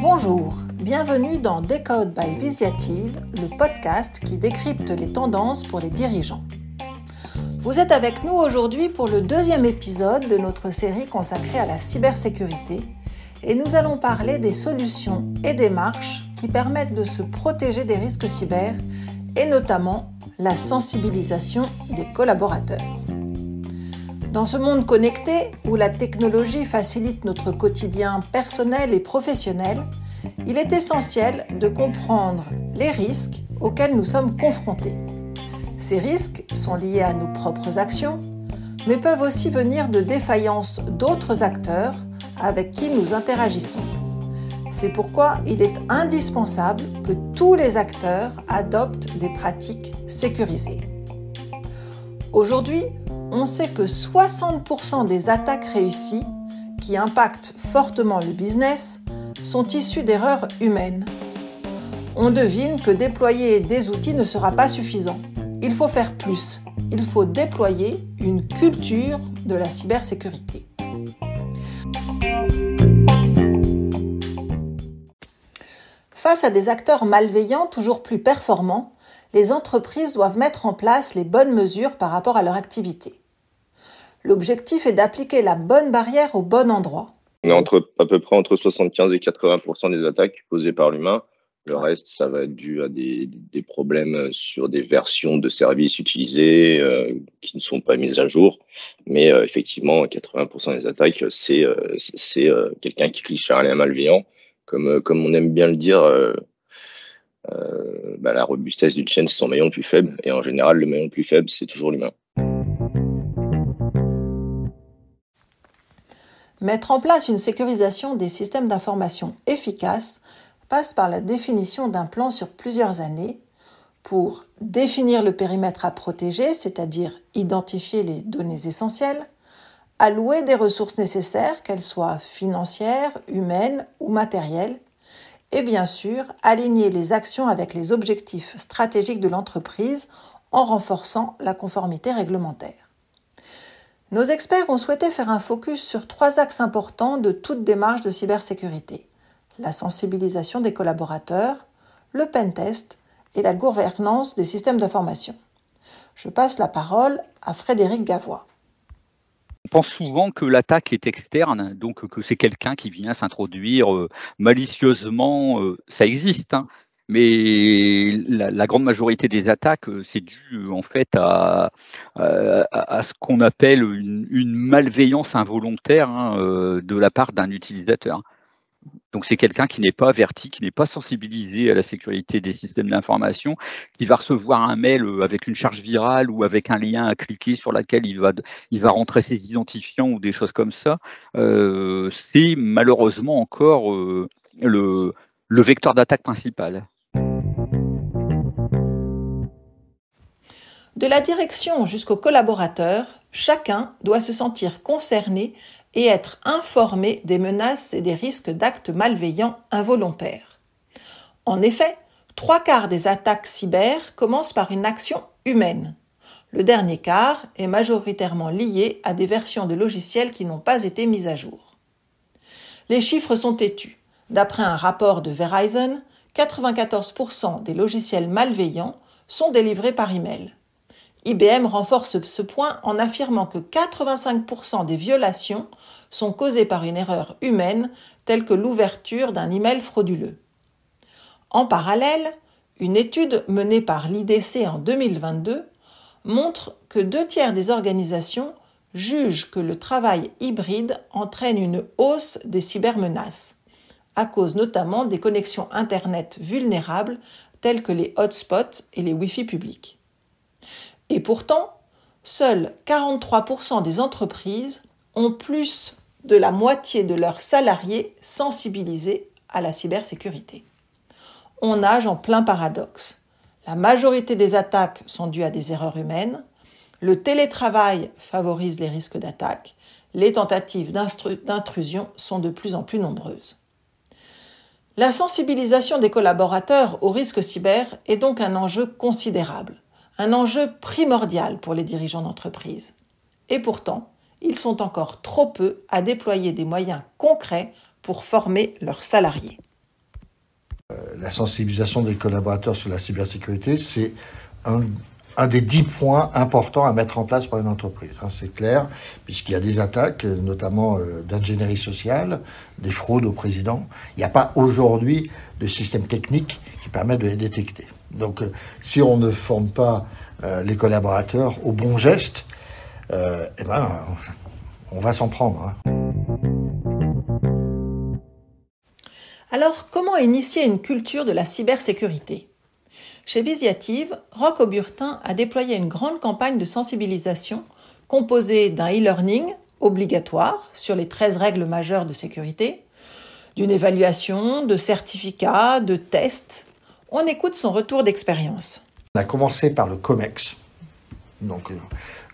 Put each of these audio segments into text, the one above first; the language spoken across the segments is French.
Bonjour, bienvenue dans Decode by Visiative, le podcast qui décrypte les tendances pour les dirigeants. Vous êtes avec nous aujourd'hui pour le deuxième épisode de notre série consacrée à la cybersécurité et nous allons parler des solutions et démarches qui permettent de se protéger des risques cyber et notamment la sensibilisation des collaborateurs. Dans ce monde connecté où la technologie facilite notre quotidien personnel et professionnel, il est essentiel de comprendre les risques auxquels nous sommes confrontés. Ces risques sont liés à nos propres actions, mais peuvent aussi venir de défaillances d'autres acteurs avec qui nous interagissons. C'est pourquoi il est indispensable que tous les acteurs adoptent des pratiques sécurisées. Aujourd'hui, on sait que 60% des attaques réussies, qui impactent fortement le business, sont issues d'erreurs humaines. On devine que déployer des outils ne sera pas suffisant. Il faut faire plus. Il faut déployer une culture de la cybersécurité. Face à des acteurs malveillants toujours plus performants, les entreprises doivent mettre en place les bonnes mesures par rapport à leur activité. L'objectif est d'appliquer la bonne barrière au bon endroit. On est entre, à peu près entre 75 et 80% des attaques causées par l'humain. Le reste, ça va être dû à des, problèmes sur des versions de services utilisées euh, qui ne sont pas mises à jour. Mais euh, effectivement, 80% des attaques, c'est euh, quelqu'un qui clique sur un lien malveillant comme, comme on aime bien le dire, euh, bah, la robustesse d'une chaîne, c'est son maillon le plus faible. Et en général, le maillon le plus faible, c'est toujours l'humain. Mettre en place une sécurisation des systèmes d'information efficace passe par la définition d'un plan sur plusieurs années pour définir le périmètre à protéger, c'est-à-dire identifier les données essentielles, allouer des ressources nécessaires, qu'elles soient financières, humaines ou matérielles, et bien sûr aligner les actions avec les objectifs stratégiques de l'entreprise en renforçant la conformité réglementaire. Nos experts ont souhaité faire un focus sur trois axes importants de toute démarche de cybersécurité la sensibilisation des collaborateurs, le pentest et la gouvernance des systèmes d'information. Je passe la parole à Frédéric Gavois pense souvent que l'attaque est externe, donc que c'est quelqu'un qui vient s'introduire euh, malicieusement. Euh, ça existe, hein. mais la, grande majorité des attaques, euh, c'est dû en fait à, à, ce qu'on appelle une, malveillance involontaire hein, de la part d'un utilisateur. Donc c'est quelqu'un qui n'est pas averti, qui n'est pas sensibilisé à la sécurité des systèmes d'information, qui va recevoir un mail euh, avec une charge virale ou avec un lien à cliquer sur lequel il va, il va rentrer ses identifiants ou des choses comme ça. Euh, c'est malheureusement encore euh, le, le vecteur d'attaque principal. De la direction jusqu'au collaborateur, chacun doit se sentir concerné et être informé des menaces et des risques d'actes malveillants involontaires. En effet, trois quarts des attaques cyber commencent par une action humaine. Le dernier quart est majoritairement lié à des versions de logiciels qui n'ont pas été mises à jour. Les chiffres sont têtus. D'après un rapport de Verizon, 94% des logiciels malveillants sont délivrés par email. IBM renforce ce point en affirmant que 85% des violations sont causées par une erreur humaine telle que l'ouverture d'un email frauduleux. En parallèle, une étude menée par l'IDC en 2022 montre que deux tiers des organisations jugent que le travail hybride entraîne une hausse des cybermenaces, à cause notamment des connexions Internet vulnérables telles que les hotspots et les Wi-Fi publics. Et pourtant, seuls 43% des entreprises ont plus de la moitié de leurs salariés sensibilisés à la cybersécurité. On nage en plein paradoxe. La majorité des attaques sont dues à des erreurs humaines, le télétravail favorise les risques d'attaque, les tentatives d'intrusion sont de plus en plus nombreuses. La sensibilisation des collaborateurs aux risques cyber est donc un enjeu considérable un enjeu primordial pour les dirigeants d'entreprise. Et pourtant, ils sont encore trop peu à déployer des moyens concrets pour former leurs salariés. Euh, la sensibilisation des collaborateurs sur la cybersécurité, c'est un, des dix points importants à mettre en place par une entreprise. Hein, c'est clair, puisqu'il y a des attaques, notamment euh, d'ingénierie sociale, des fraudes au président. Il n'y a pas aujourd'hui de système technique qui permet de les détecter. Donc, euh, si on ne forme pas les collaborateurs aux bons gestes, eh ben, on va s'en prendre. Hein. Alors, comment initier une culture de la cybersécurité? Chez Visiative, Roc Auburtin a déployé une grande campagne de sensibilisation composée d'un e-learning obligatoire sur les 13 règles majeures de sécurité, d'une évaluation, de certificats, de tests. On écoute son retour d'expérience. On a commencé par le COMEX. Donc, euh,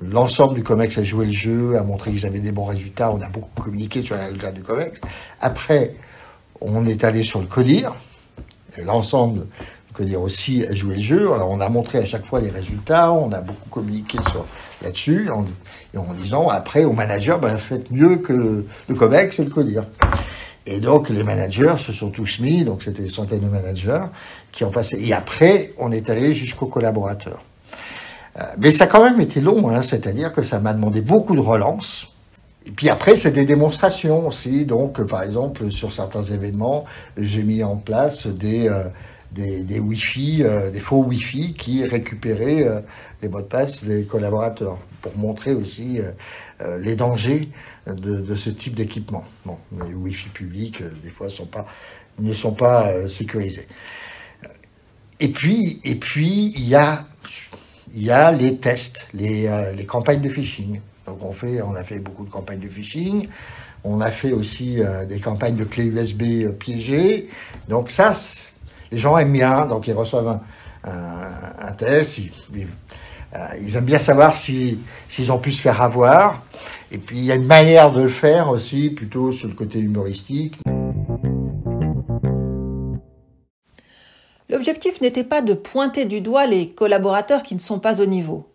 l'ensemble du COMEX a joué le jeu, a montré qu'ils avaient des bons résultats. On a beaucoup communiqué sur les résultats du COMEX. Après, on est allé sur le CODIR, l'ensemble du CODIR aussi a joué le jeu. On a montré à chaque fois les résultats, on a beaucoup communiqué là-dessus, en, en disant après aux managers, ben, faites mieux que le, le COMEX et le CODIR. Et donc les managers se sont tous mis, donc c'était des centaines de managers qui ont passé. Et après, on est allé jusqu'aux collaborateurs. Euh, mais ça a quand même été long, hein, c'est-à-dire que ça m'a demandé beaucoup de relance. Et puis après, c'est des démonstrations aussi. Donc, par exemple, sur certains événements, j'ai mis en place des, euh, des, des Wi-Fi, euh, des faux Wi-Fi qui récupéraient euh, les mots de passe des collaborateurs pour montrer aussi les dangers de, de ce type d'équipement. Bon, les Wi-Fi publics, des fois, sont pas, ne sont pas sécurisés. Et puis, et puis, il y a, y a les tests, les, les campagnes de phishing. Donc on, fait, on a fait beaucoup de campagnes de phishing. On a fait aussi euh, des campagnes de clés USB euh, piégées. Donc ça, les gens aiment bien. Donc ils reçoivent un, test. Euh, ils, aiment bien savoir s'ils ont pu se faire avoir. Et puis il y a une manière de le faire aussi, plutôt sur le côté humoristique. L'objectif n'était pas de pointer du doigt les collaborateurs qui ne sont pas au niveau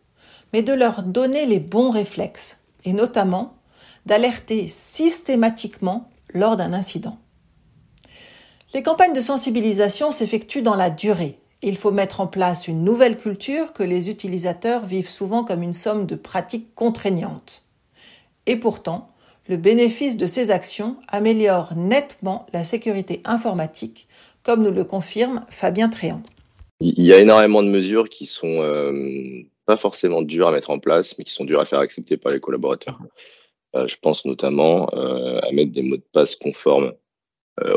mais de leur donner les bons réflexes, et notamment d'alerter systématiquement lors d'un incident. Les campagnes de sensibilisation s'effectuent dans la durée. Il faut mettre en place une nouvelle culture que les utilisateurs vivent souvent comme une somme de pratiques contraignantes. Et pourtant, le bénéfice de ces actions améliore nettement la sécurité informatique, comme nous le confirme Fabien Tréant. Il y a énormément de mesures qui sont euh, pas forcément durs à mettre en place, mais qui sont durs à faire accepter par les collaborateurs. Euh, je pense notamment euh, à mettre des mots de passe conformes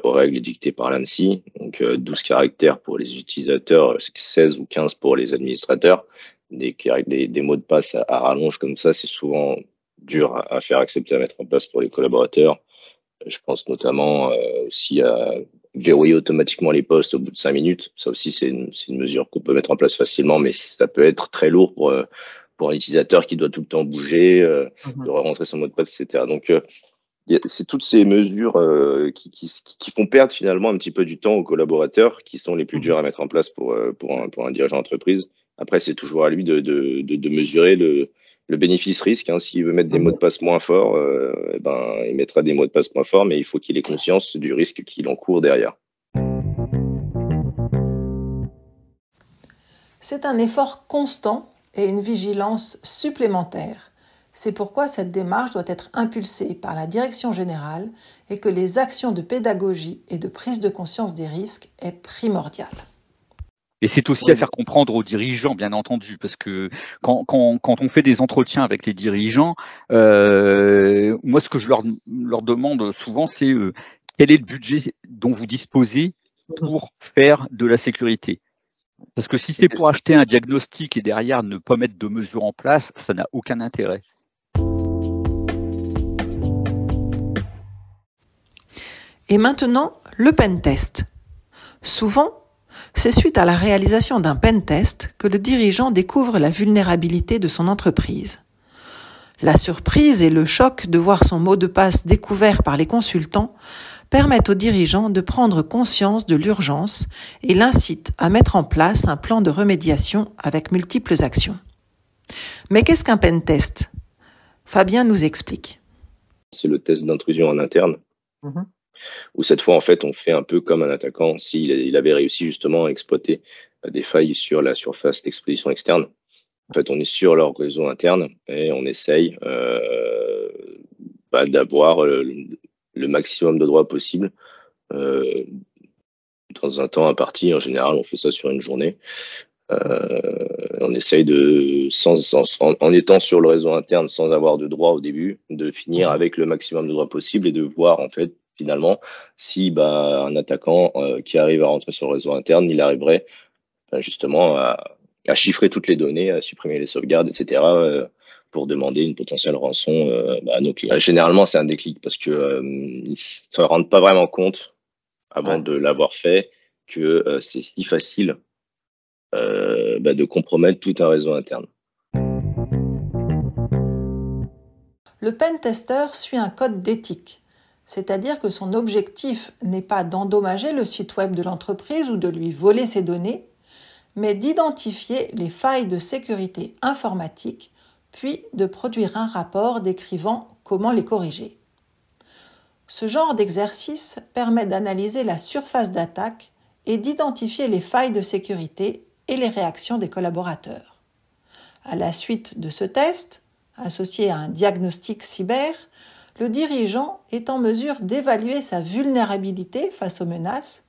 aux règles dictées par l'ANSI, donc 12 caractères pour les utilisateurs, 16 ou 15 pour les administrateurs. Des, des, mots de passe à, rallonge comme ça, c'est souvent dur à, à, faire accepter à mettre en place pour les collaborateurs. Je pense notamment aussi à verrouiller automatiquement les postes au bout de cinq minutes. Ça aussi, c'est une, une, mesure qu'on peut mettre en place facilement, mais ça peut être très lourd pour, euh, pour un utilisateur qui doit tout le temps bouger, euh, mhm. de rentrer son mot de passe, etc. Donc, euh, c'est toutes ces mesures euh, qui, qui, qui, font perdre finalement un petit peu du temps aux collaborateurs, qui sont les plus mhm. durs à mettre en place pour, pour, un, pour un dirigeant d'entreprise. Après, c'est toujours à lui de, de, de, de mesurer le, le bénéfice-risque. Hein, S'il veut mettre des mots de passe moins forts, euh, eh ben, il mettra des mots de passe moins forts, mais il faut qu'il ait conscience du risque qu'il encourt derrière. C'est un effort constant et une vigilance supplémentaire. C'est pourquoi cette démarche doit être impulsée par la direction générale et que les actions de pédagogie et de prise de conscience des risques est primordiale. Et c'est aussi à faire comprendre aux dirigeants, bien entendu, parce que quand, on fait des entretiens avec les dirigeants, euh, moi, ce que je leur, leur demande souvent, c'est euh, quel est le budget dont vous disposez pour faire de la sécurité? Parce que si c'est pour acheter un diagnostic et derrière ne pas mettre de mesures en place, ça n'a aucun intérêt. Et maintenant, le pen test. Souvent, c'est suite à la réalisation d'un pen test que le dirigeant découvre la vulnérabilité de son entreprise. La surprise et le choc de voir son mot de passe découvert par les consultants permettent au dirigeant de prendre conscience de l'urgence et l'incitent à mettre en place un plan de remédiation avec multiples actions. Mais qu'est-ce qu'un pen test? Fabien nous explique. C'est le test d'intrusion en interne. Mhm. Où cette fois, en fait, on fait un peu comme un attaquant s'il il avait réussi justement à exploiter euh, des failles sur la surface d'exposition externe. En fait, on est sur leur réseau interne et on essaye euh, bah, d'avoir le, maximum de droits possible euh, dans un temps imparti. En général, on fait ça sur une journée. Euh, on essaye de, sans, en, étant sur le réseau interne sans avoir de droits au début, de finir avec le maximum de droits possible et de voir en fait finalement si bah, un attaquant euh, qui arrive à rentrer sur le réseau interne, il arriverait bah, justement à, à, chiffrer toutes les données, à supprimer les sauvegardes, etc. Euh, pour demander une potentielle rançon bah, à nos clients. Généralement, c'est un déclic parce que euh, ne se rendent pas vraiment compte avant de l'avoir fait que c'est si facile euh, bah, de compromettre tout un réseau interne. Le pen tester suit un code d'éthique, c'est-à-dire que son objectif n'est pas d'endommager le site web de l'entreprise ou de lui voler ses données, mais d'identifier les failles de sécurité informatique, puis de produire un rapport décrivant comment les corriger. Ce genre d'exercice permet d'analyser la surface d'attaque et d'identifier les failles de sécurité et les réactions des collaborateurs. À la suite de ce test, associé à un diagnostic cyber, le dirigeant est en mesure d'évaluer sa vulnérabilité face aux menaces.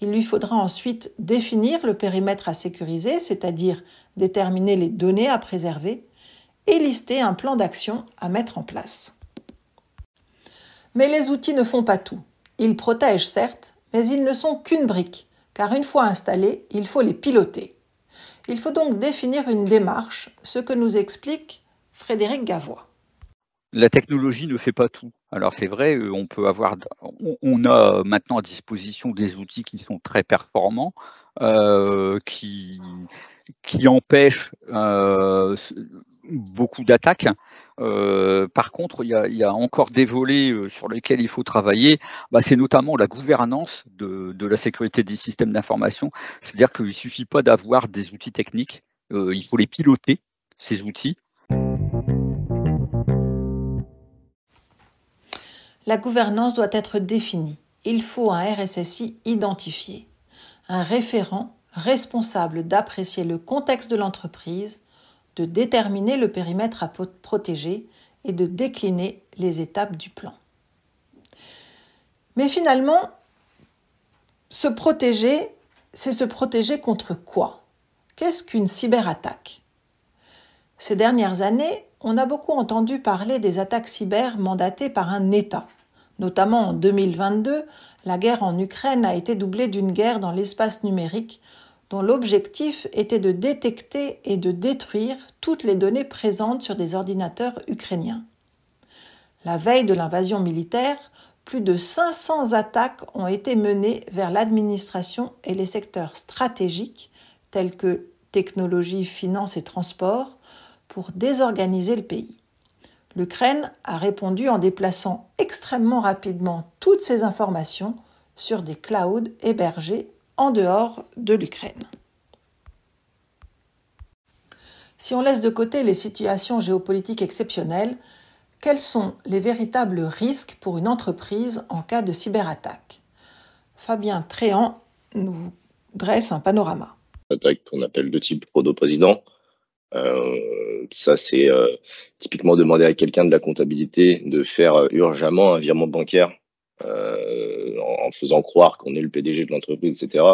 Il lui faudra ensuite définir le périmètre à sécuriser, c'est-à-dire déterminer les données à préserver, et lister un plan d'action à mettre en place. Mais les outils ne font pas tout. Ils protègent certes, mais ils ne sont qu'une brique, car une fois installés, il faut les piloter. Il faut donc définir une démarche, ce que nous explique Frédéric Gavois. La technologie ne fait pas tout. Alors c'est vrai, euh, on peut avoir, on a maintenant à disposition des outils qui sont très performants, euh, qui qui empêchent euh, beaucoup d'attaques. Euh, par contre, il y, a, encore des volets euh, sur lesquels il faut travailler. Bah, c'est notamment la gouvernance de, la sécurité des systèmes d'information. C'est-à-dire qu'il ne suffit pas d'avoir des outils techniques, euh, il faut les piloter, ces outils. La gouvernance doit être définie. Il faut un RSSI identifié, un référent responsable d'apprécier le contexte de l'entreprise, de déterminer le périmètre à protéger et de décliner les étapes du plan. Mais finalement, se protéger, c'est se protéger contre quoi? Qu'est-ce qu'une cyberattaque? Ces dernières années, on a beaucoup entendu parler des attaques cyber mandatées par un État. Notamment en 2022, la guerre en Ukraine a été doublée d'une guerre dans l'espace numérique dont l'objectif était de détecter et de détruire toutes les données présentes sur des ordinateurs ukrainiens. La veille de l'invasion militaire, plus de 500 attaques ont été menées vers l'administration et les secteurs stratégiques tels que technologie, finance et transport pour désorganiser le pays. L'Ukraine a répondu en déplaçant extrêmement rapidement toutes ces informations sur des clouds hébergés en dehors de l'Ukraine. Si on laisse de côté les situations géopolitiques exceptionnelles, quels sont les véritables risques pour une entreprise en cas de cyberattaque? Fabien Tréant nous dresse un panorama. Qu'on appelle de type proto-président. Euh, ça, c'est euh, typiquement demander à quelqu'un de la comptabilité de faire euh, urgemment un virement bancaire euh, en, faisant croire qu'on est le PDG de l'entreprise, etc.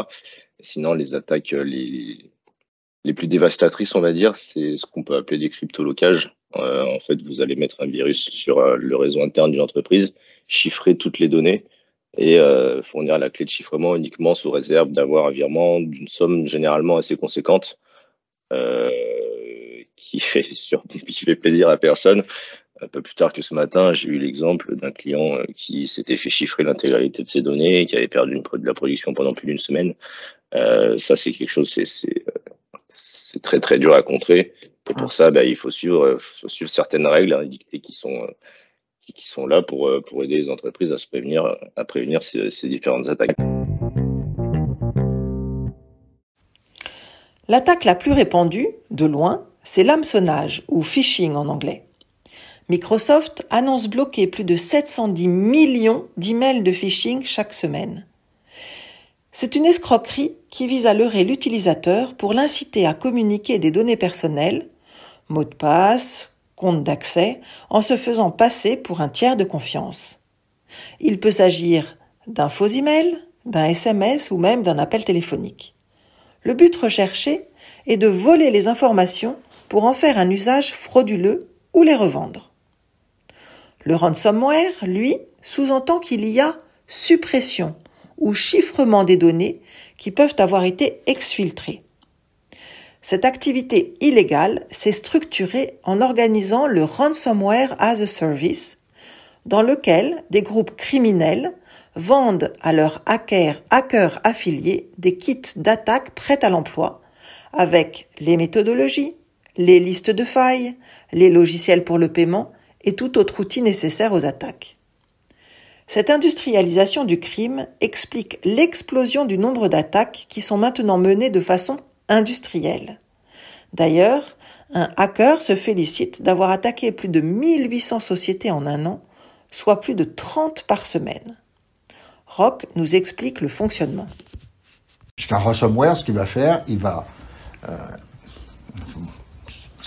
Sinon, les attaques euh, les, plus dévastatrices, on va dire, c'est ce qu'on peut appeler des cryptolocages. Euh, en fait, vous allez mettre un virus sur le réseau interne d'une entreprise, chiffrer toutes les données et fournir la clé de chiffrement uniquement sous réserve d'avoir un virement d'une somme généralement assez conséquente euh, qui fait, qui fait plaisir à personne un peu plus tard que ce matin, j'ai eu l'exemple d'un client euh, qui s'était fait chiffrer l'intégralité de ses données qui avait perdu de la production pendant plus d'une semaine. Euh, ça, c'est quelque chose, c'est euh, très très dur à contrer. Et pour ça, bah, il faut suivre, suivre certaines règles hein, dictées qui sont qui sont là pour pour aider les entreprises à se prévenir à prévenir ces différentes attaques. L'attaque la plus répandue, de loin, c'est l'hameçonnage ou phishing en anglais. Microsoft annonce bloquer plus de 710 millions d'emails de phishing chaque semaine. C'est une escroquerie qui vise à leurrer l'utilisateur pour l'inciter à communiquer des données personnelles, mots de passe, compte d'accès, en se faisant passer pour un tiers de confiance. Il peut s'agir d'un faux email, d'un SMS ou même d'un appel téléphonique. Le but recherché est de voler les informations pour en faire un usage frauduleux ou les revendre. Le ransomware, lui, sous-entend qu'il y a suppression ou chiffrement des données qui peuvent avoir été exfiltrées. Cette activité illégale s'est structurée en organisant le ransomware as a service, dans lequel des groupes criminels vendent à leurs hackers, hackers affiliés des kits d'attaque prêts à l'emploi, avec les méthodologies, les listes de failles, les logiciels pour le paiement et tout autre outil nécessaire aux attaques. Cette industrialisation du crime explique l'explosion du nombre d'attaques qui sont maintenant menées de façon industrielle. D'ailleurs, un hacker se félicite d'avoir attaqué plus de 1800 sociétés en un an, soit plus de 30 par semaine. Rock nous explique le fonctionnement. Puisqu'un ransomware, ce qu'il va faire, il va euh,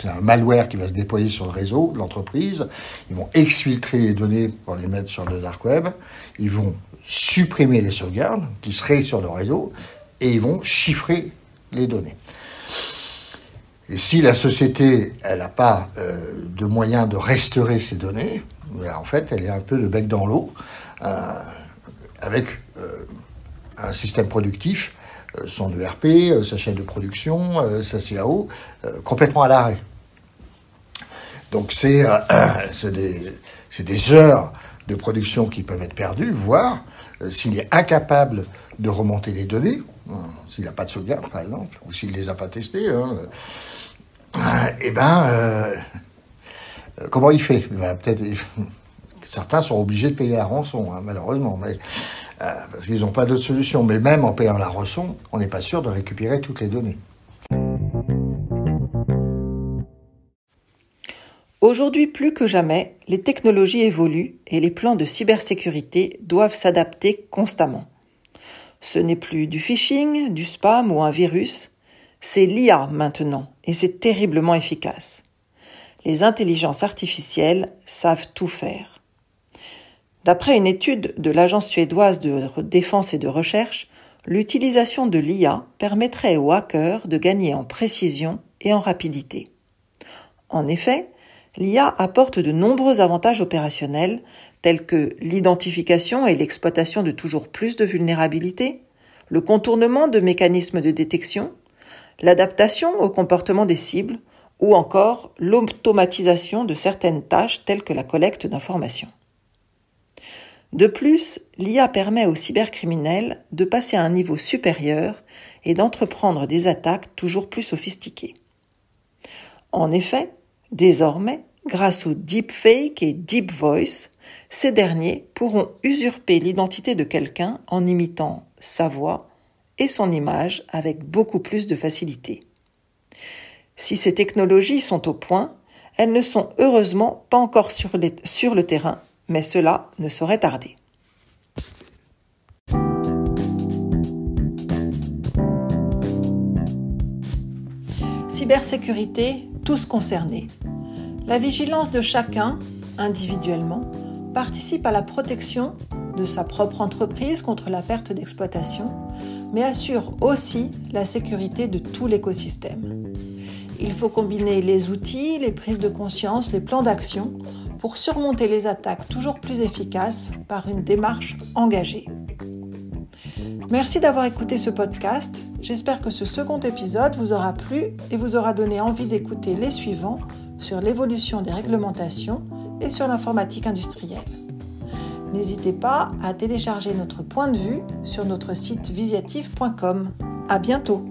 c'est un malware qui va se déployer sur le réseau de l'entreprise. Ils vont exfiltrer les données pour les mettre sur le dark web. Ils vont supprimer les sauvegardes qui seraient sur le réseau et ils vont chiffrer les données. Et si la société, elle n'a pas euh, de moyen de restaurer ces données, ben, en fait, elle est un peu le bec dans l'eau, euh, avec euh, un système productif, son ERP, sa chaîne de production, sa CAO, complètement à l'arrêt. Donc c'est des, heures de production qui peuvent être perdues, voire s'il est incapable de remonter les données, s'il n'a pas de sauvegarde par exemple, ou s'il ne les a pas testées, hein, eh ben, euh, comment il fait? Peut-être certains sont obligés de payer la rançon, hein, malheureusement, mais euh, parce qu'ils n'ont pas d'autre solution. Mais même en payant la rançon, on n'est pas sûr de récupérer toutes les données. Aujourd'hui plus que jamais, les technologies évoluent et les plans de cybersécurité doivent s'adapter constamment. Ce n'est plus du phishing, du spam ou un virus, c'est l'IA maintenant, et c'est terriblement efficace. Les intelligences artificielles savent tout faire. D'après une étude de l'Agence suédoise de défense et de recherche, l'utilisation de l'IA permettrait aux hackers de gagner en précision et en rapidité. En effet, l'IA apporte de nombreux avantages opérationnels tels que l'identification et l'exploitation de toujours plus de vulnérabilités, le contournement de mécanismes de détection, l'adaptation au comportement des cibles ou encore l'automatisation de certaines tâches telles que la collecte d'informations. De plus, l'IA permet aux cybercriminels de passer à un niveau supérieur et d'entreprendre des attaques toujours plus sophistiquées. En effet, désormais, grâce au deepfake et deep voice, ces derniers pourront usurper l'identité de quelqu'un en imitant sa voix, et son image avec beaucoup plus de facilité. Si ces technologies sont au point, elles ne sont heureusement pas encore sur, le terrain, mais cela ne saurait tarder. Cybersécurité, tous concernés. La vigilance de chacun, individuellement, participe à la protection de sa propre entreprise contre la perte d'exploitation, mais assure aussi la sécurité de tout l'écosystème. Il faut combiner les outils, les prises de conscience, les plans d'action pour surmonter les attaques toujours plus efficaces par une démarche engagée. Merci d'avoir écouté ce podcast. J'espère que ce second épisode vous aura plu et vous aura donné envie d'écouter les suivants sur l'évolution des réglementations et sur l'informatique industrielle. N'hésitez pas à télécharger notre point de vue sur notre site visiative.com. À bientôt!